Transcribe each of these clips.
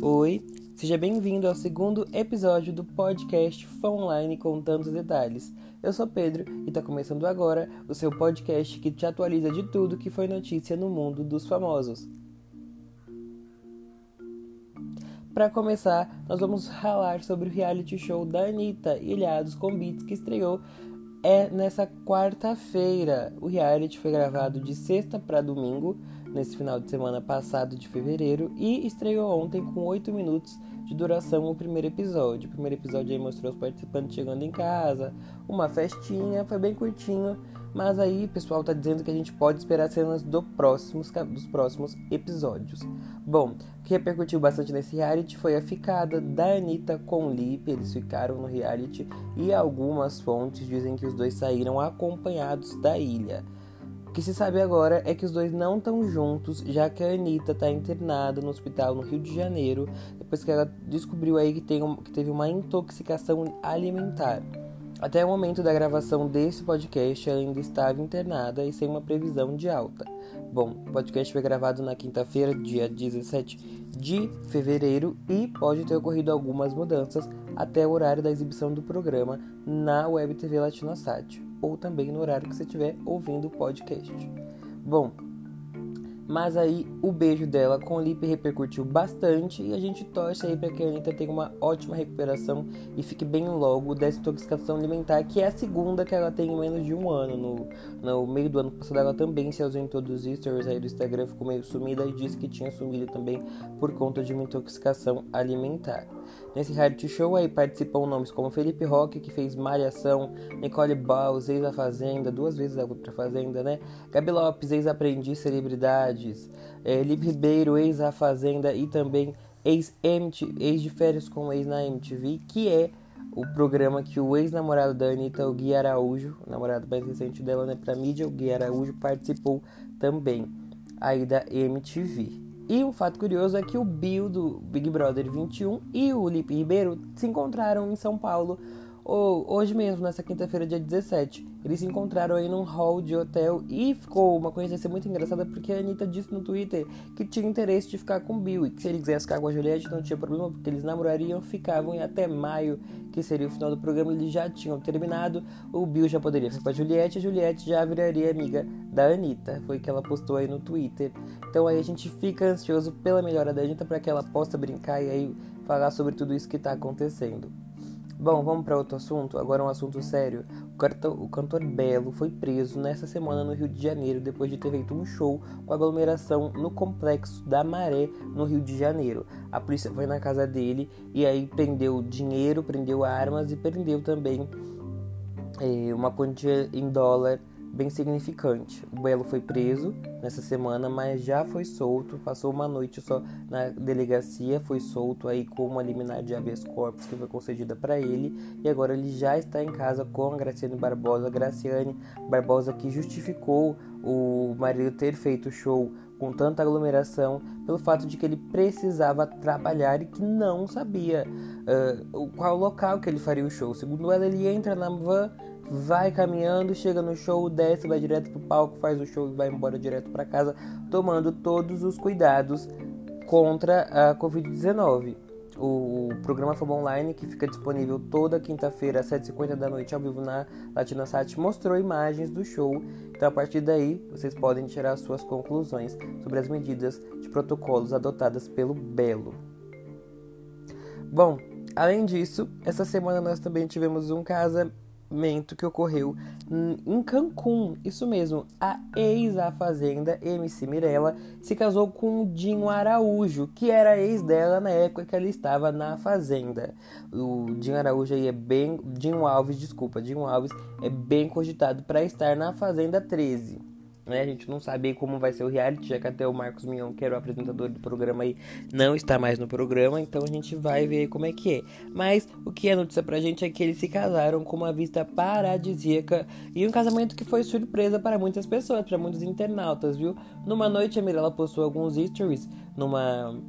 Oi, seja bem-vindo ao segundo episódio do podcast Fã Online com tantos detalhes. Eu sou Pedro e está começando agora o seu podcast que te atualiza de tudo que foi notícia no mundo dos famosos. Para começar, nós vamos falar sobre o reality show da Anitta, Ilhados com Beats, que estreou é nessa quarta-feira. O reality foi gravado de sexta para domingo, nesse final de semana passado de fevereiro, e estreou ontem com 8 minutos de duração o primeiro episódio. O primeiro episódio aí mostrou os participantes chegando em casa, uma festinha, foi bem curtinho, mas aí pessoal tá dizendo que a gente pode esperar cenas do próximos, dos próximos episódios. Bom, o que repercutiu bastante nesse reality foi a ficada da Anitta com o Lipe. Eles ficaram no reality e algumas fontes dizem que os dois saíram acompanhados da ilha. O que se sabe agora é que os dois não estão juntos, já que a Anitta está internada no hospital no Rio de Janeiro, depois que ela descobriu aí que, tem um, que teve uma intoxicação alimentar. Até o momento da gravação desse podcast, ela ainda estava internada e sem uma previsão de alta. Bom, o podcast foi gravado na quinta-feira, dia 17 de fevereiro, e pode ter ocorrido algumas mudanças até o horário da exibição do programa na Web TV Latinossat, ou também no horário que você estiver ouvindo o podcast. Bom, mas aí o beijo dela com o Lipe repercutiu bastante e a gente torce aí para que a Anitta tenha uma ótima recuperação e fique bem logo dessa intoxicação alimentar, que é a segunda que ela tem em menos de um ano. No, no meio do ano passado ela também se ausentou dos stories aí do Instagram, ficou meio sumida e disse que tinha sumido também por conta de uma intoxicação alimentar. Nesse reality show aí participam nomes como Felipe Roque, que fez Malhação, Nicole Baus, ex a Fazenda, duas vezes a outra Fazenda, né? Gabi Lopes, ex-aprendiz celebridades, é, Lipe Ribeiro, ex a Fazenda e também ex, ex de férias com ex na MTV, que é o programa que o ex-namorado da Anitta, o Gui Araújo, namorado mais recente dela, né, pra mídia, o Gui Araújo participou também aí da MTV. E um fato curioso é que o Bill do Big Brother 21 e o Lipe Ribeiro se encontraram em São Paulo hoje mesmo, nessa quinta-feira, dia 17. Eles se encontraram aí num hall de hotel e ficou uma coincidência muito engraçada porque a Anitta disse no Twitter que tinha interesse de ficar com o Bill e que se ele quisesse ficar com a Juliette não tinha problema porque eles namorariam, ficavam e até maio, que seria o final do programa, eles já tinham terminado. O Bill já poderia ficar com a Juliette e a Juliette já viraria amiga da Anitta. Foi o que ela postou aí no Twitter. Então aí a gente fica ansioso pela melhora da Anitta para que ela possa brincar e aí falar sobre tudo isso que está acontecendo. Bom, vamos para outro assunto. Agora um assunto sério. O cantor, o cantor Belo foi preso nessa semana no Rio de Janeiro depois de ter feito um show com aglomeração no complexo da Maré, no Rio de Janeiro. A polícia foi na casa dele e aí prendeu dinheiro, prendeu armas e prendeu também é, uma quantia em dólar bem significante. O Belo foi preso nessa semana, mas já foi solto, passou uma noite só na delegacia, foi solto aí com uma liminar de habeas corpus que foi concedida para ele e agora ele já está em casa com a Graciane Barbosa. Graciane Barbosa que justificou o marido ter feito show com tanta aglomeração pelo fato de que ele precisava trabalhar e que não sabia uh, qual local que ele faria o show. Segundo ela, ele entra na van vai caminhando, chega no show, desce, vai direto pro palco, faz o show e vai embora direto para casa, tomando todos os cuidados contra a Covid-19. O programa Fama Online, que fica disponível toda quinta-feira às 7h50 da noite ao vivo na LatinaSat, mostrou imagens do show. Então, a partir daí, vocês podem tirar suas conclusões sobre as medidas de protocolos adotadas pelo Belo. Bom, além disso, essa semana nós também tivemos um casamento que ocorreu em Cancún. Isso mesmo, a ex da Fazenda, MC Mirella, se casou com Dinho Araújo, que era ex dela na época que ela estava na Fazenda. O Dinho Araújo aí é bem. Dinho Alves, desculpa, Dinho Alves é bem cogitado para estar na Fazenda 13. Né? A gente não sabe como vai ser o reality, já que até o Marcos Mion, que era o apresentador do programa aí, não está mais no programa, então a gente vai ver como é que é. Mas o que é notícia pra gente é que eles se casaram com uma vista paradisíaca e um casamento que foi surpresa para muitas pessoas, para muitos internautas, viu? Numa noite a Mirella postou alguns stories numa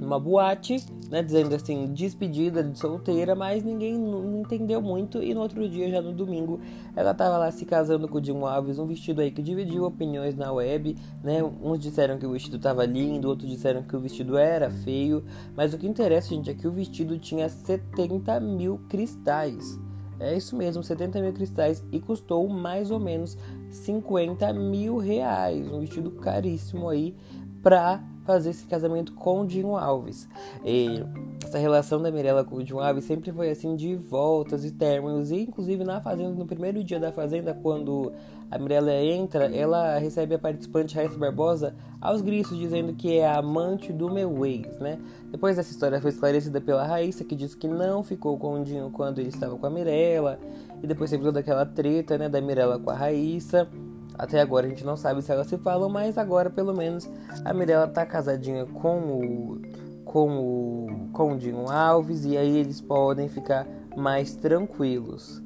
uma boate, né, dizendo assim, despedida de solteira, mas ninguém não entendeu muito. E no outro dia, já no domingo, ela tava lá se casando com o Dilma Alves, um vestido aí que dividiu opiniões na web, né? Uns disseram que o vestido tava lindo, outros disseram que o vestido era feio. Mas o que interessa, gente, é que o vestido tinha 70 mil cristais. É isso mesmo, 70 mil cristais e custou mais ou menos 50 mil reais. Um vestido caríssimo aí pra fazer esse casamento com o Dinho Alves. E essa relação da Mirella com o Dinho Alves sempre foi assim de voltas e términos. E inclusive na Fazenda, no primeiro dia da Fazenda, quando a Mirella entra, ela recebe a participante Raíssa Barbosa aos gritos, dizendo que é a amante do meu ex, né? Depois essa história foi esclarecida pela Raíssa, que disse que não ficou com o Dinho quando ele estava com a Mirella. E depois teve toda aquela treta, né, da Mirella com a Raíssa. Até agora a gente não sabe se elas se falam, mas agora pelo menos a Mirella tá casadinha com o com o com o Dinho Alves e aí eles podem ficar mais tranquilos.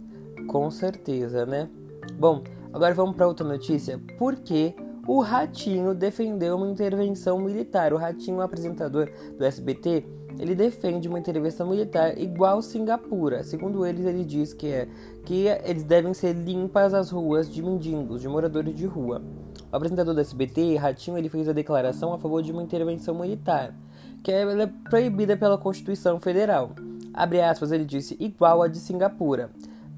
Com certeza, né? Bom, agora vamos para outra notícia. Por que o Ratinho defendeu uma intervenção militar? O Ratinho, apresentador do SBT, ele defende uma intervenção militar igual Singapura. Segundo eles, ele diz que é que eles devem ser limpas as ruas de mendigos, de moradores de rua. O apresentador do SBT, Ratinho, ele fez a declaração a favor de uma intervenção militar, que é, é proibida pela Constituição Federal. Abre aspas, ele disse, igual a de Singapura,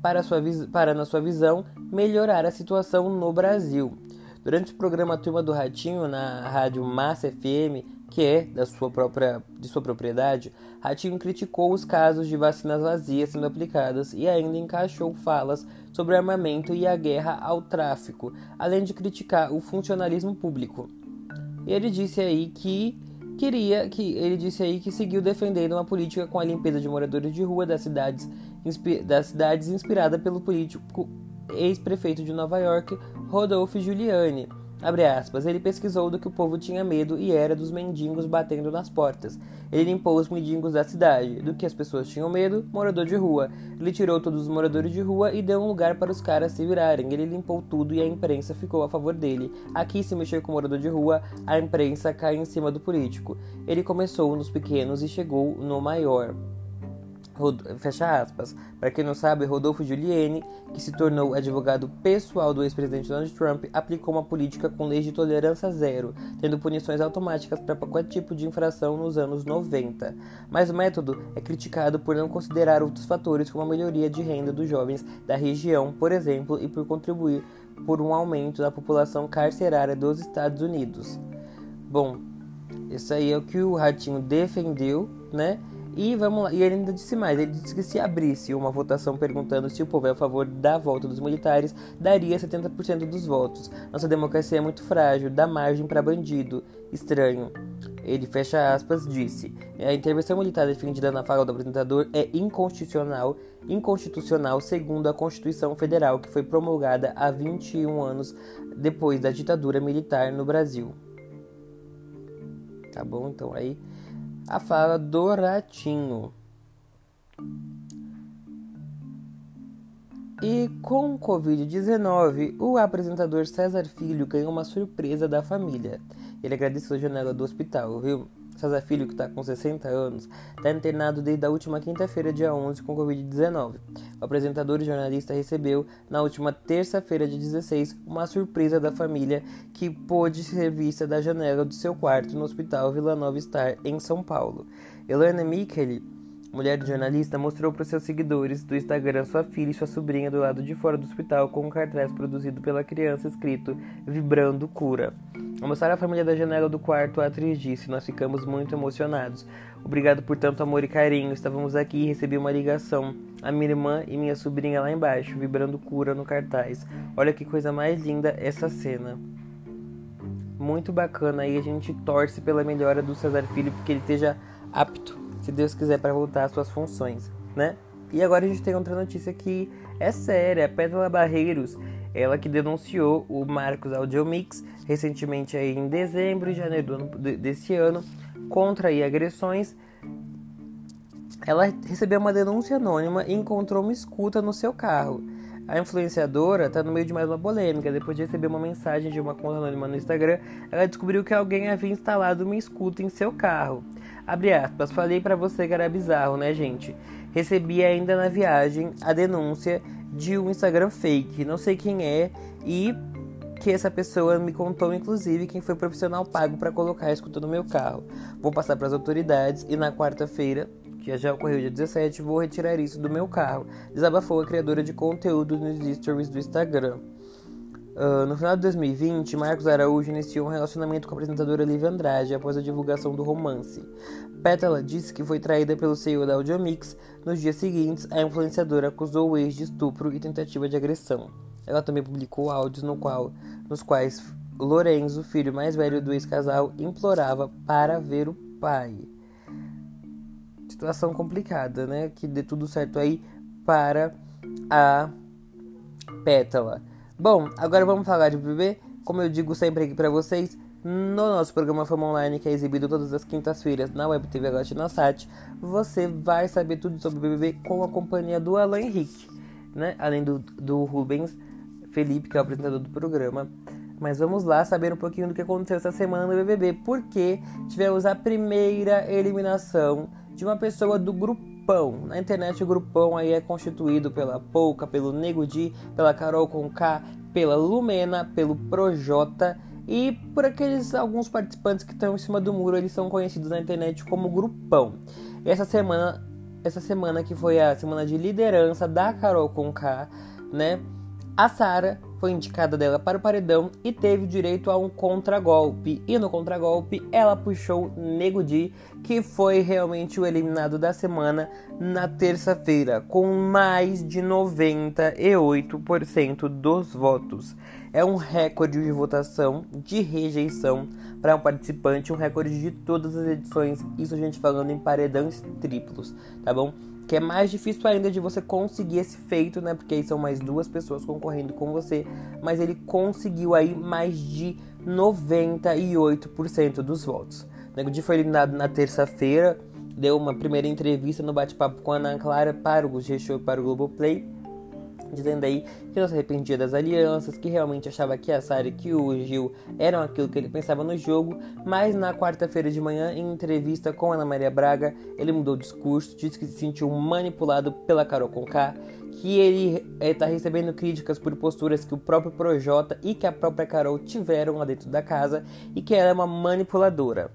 para, sua, para, na sua visão, melhorar a situação no Brasil. Durante o programa Turma do Ratinho, na rádio Massa FM, que é da sua própria, de sua propriedade, Ratinho criticou os casos de vacinas vazias sendo aplicadas e ainda encaixou falas sobre armamento e a guerra ao tráfico, além de criticar o funcionalismo público. Ele disse aí que queria que ele disse aí que seguiu defendendo uma política com a limpeza de moradores de rua das cidades, das cidades inspirada pelo político ex-prefeito de Nova York, Rodolfo Giuliani aspas, ele pesquisou do que o povo tinha medo e era dos mendigos batendo nas portas. Ele limpou os mendigos da cidade. Do que as pessoas tinham medo, morador de rua. Ele tirou todos os moradores de rua e deu um lugar para os caras se virarem. Ele limpou tudo e a imprensa ficou a favor dele. Aqui, se mexer com o morador de rua, a imprensa cai em cima do político. Ele começou nos pequenos e chegou no maior. Fecha aspas. Para quem não sabe, Rodolfo Giuliani, que se tornou advogado pessoal do ex-presidente Donald Trump, aplicou uma política com leis de tolerância zero, tendo punições automáticas para qualquer tipo de infração nos anos 90. Mas o método é criticado por não considerar outros fatores como a melhoria de renda dos jovens da região, por exemplo, e por contribuir por um aumento da população carcerária dos Estados Unidos. Bom, isso aí é o que o Ratinho defendeu, né? E vamos lá, e ele ainda disse mais, ele disse que se abrisse uma votação perguntando se o povo é a favor da volta dos militares, daria 70% dos votos. Nossa democracia é muito frágil, dá margem para bandido. Estranho. Ele fecha aspas, disse: A intervenção militar defendida na fala do apresentador é inconstitucional, inconstitucional segundo a Constituição Federal, que foi promulgada há 21 anos depois da ditadura militar no Brasil. Tá bom? Então aí a fala do ratinho. E com o Covid-19, o apresentador César Filho ganhou uma surpresa da família. Ele agradeceu a janela do hospital, viu? César Filho, que está com 60 anos, está internado desde a última quinta-feira, dia 11, com Covid-19. O apresentador e jornalista recebeu, na última terça-feira, dia 16, uma surpresa da família que pôde ser vista da janela do seu quarto no Hospital Vila Nova Star, em São Paulo. Helena Micheli, mulher do jornalista, mostrou para seus seguidores do Instagram sua filha e sua sobrinha do lado de fora do hospital com um cartaz produzido pela criança escrito Vibrando Cura. Ao mostrar a família da janela do quarto, a atriz disse: Nós ficamos muito emocionados. Obrigado por tanto amor e carinho. Estávamos aqui e recebi uma ligação. A minha irmã e minha sobrinha lá embaixo, vibrando cura no cartaz. Olha que coisa mais linda essa cena. Muito bacana e a gente torce pela melhora do Cesar Filho, porque ele esteja apto, se Deus quiser, para voltar às suas funções, né? E agora a gente tem outra notícia que é séria. A Pétala Barreiros ela que denunciou o Marcos Audiomix recentemente aí em dezembro e janeiro ano, desse ano contra aí, agressões. Ela recebeu uma denúncia anônima e encontrou uma escuta no seu carro. a influenciadora tá no meio de mais uma polêmica. Depois de receber uma mensagem de uma conta anônima no Instagram, ela descobriu que alguém havia instalado uma escuta em seu carro. Abre aspas, falei para você que era bizarro, né, gente? Recebi ainda na viagem a denúncia de um Instagram fake, não sei quem é, e que essa pessoa me contou, inclusive, quem foi o profissional pago para colocar a escuta no meu carro. Vou passar para as autoridades e na quarta-feira que já ocorreu dia 17, vou retirar isso do meu carro. Desabafou a criadora de conteúdo nos stories do Instagram. Uh, no final de 2020, Marcos Araújo iniciou um relacionamento com a apresentadora Lívia Andrade após a divulgação do romance. Pétala disse que foi traída pelo CEO da Audiomix. Nos dias seguintes, a influenciadora acusou o ex de estupro e tentativa de agressão. Ela também publicou áudios no qual, nos quais Lorenzo, filho mais velho do ex-casal, implorava para ver o pai situação complicada, né? Que dê tudo certo aí para a Pétala. Bom, agora vamos falar de BBB. Como eu digo sempre aqui para vocês, no nosso programa Fama Online, que é exibido todas as quintas-feiras na Web TV Sat, você vai saber tudo sobre o BBB com a companhia do Alan Henrique, né? Além do, do Rubens Felipe, que é o apresentador do programa. Mas vamos lá saber um pouquinho do que aconteceu essa semana no BBB, porque tivemos a primeira eliminação de uma pessoa do grupão. Na internet o grupão aí é constituído pela Pouca, pelo Nego Di, pela Carol Conká, pela Lumena, pelo Projota e por aqueles alguns participantes que estão em cima do muro, eles são conhecidos na internet como grupão. Essa semana, essa semana que foi a semana de liderança da Carol Conká, né? A Sara foi indicada dela para o paredão e teve direito a um contragolpe. E no contragolpe ela puxou Nego Di, que foi realmente o eliminado da semana na terça-feira, com mais de 98% dos votos. É um recorde de votação, de rejeição para um participante, um recorde de todas as edições. Isso a gente falando em paredões triplos, tá bom? Que é mais difícil ainda de você conseguir esse feito, né? Porque aí são mais duas pessoas concorrendo com você, mas ele conseguiu aí mais de 98% dos votos. O Nego Di foi eliminado na terça-feira, deu uma primeira entrevista no bate-papo com a Ana Clara para o G-Show para o Globoplay dizendo aí que não se arrependia das alianças, que realmente achava que a Sara e que o Gil eram aquilo que ele pensava no jogo, mas na quarta-feira de manhã, em entrevista com Ana Maria Braga, ele mudou o discurso, disse que se sentiu manipulado pela Carol Conká, que ele está eh, recebendo críticas por posturas que o próprio Projota e que a própria Carol tiveram lá dentro da casa e que ela é uma manipuladora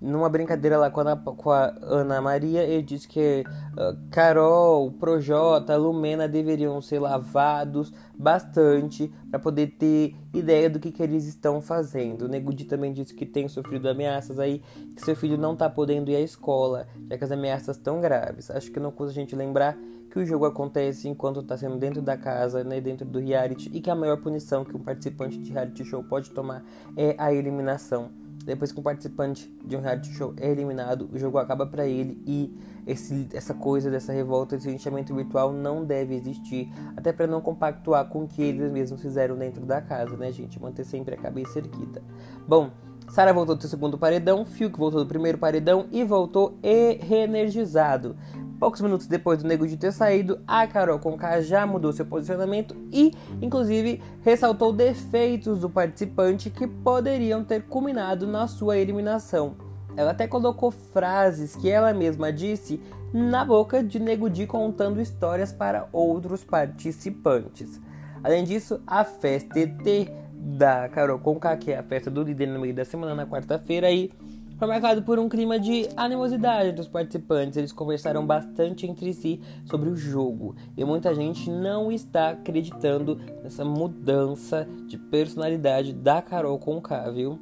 numa brincadeira lá com a, Ana, com a Ana Maria, ele disse que uh, Carol, Projota, Lumena deveriam ser lavados bastante para poder ter ideia do que, que eles estão fazendo. O Negudi também disse que tem sofrido ameaças aí, que seu filho não tá podendo ir à escola, já que as ameaças estão graves. Acho que não custa a gente lembrar que o jogo acontece enquanto está sendo dentro da casa, né, dentro do reality, e que a maior punição que um participante de reality show pode tomar é a eliminação depois que um participante de um reality show é eliminado, o jogo acaba para ele e esse, essa coisa dessa revolta, esse linchamento virtual não deve existir, até para não compactuar com o que eles mesmos fizeram dentro da casa, né, gente? Manter sempre a cabeça erguida. Bom, Sara voltou do segundo paredão, Fiuk voltou do primeiro paredão e voltou reenergizado. Poucos minutos depois do Nego de ter saído, a Carol Conká já mudou seu posicionamento e, inclusive, ressaltou defeitos do participante que poderiam ter culminado na sua eliminação. Ela até colocou frases que ela mesma disse na boca de Nego Di contando histórias para outros participantes. Além disso, a festa ET da Carol Conká, que é a festa do líder no meio da semana, na quarta-feira, aí foi marcado por um clima de animosidade dos participantes. Eles conversaram bastante entre si sobre o jogo e muita gente não está acreditando nessa mudança de personalidade da Carol Conká, viu?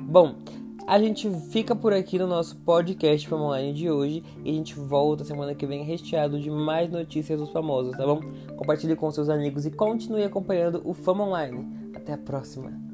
Bom, a gente fica por aqui no nosso podcast Fama Online de hoje e a gente volta semana que vem recheado de mais notícias dos famosos, tá bom? Compartilhe com seus amigos e continue acompanhando o Fama Online. Até a próxima!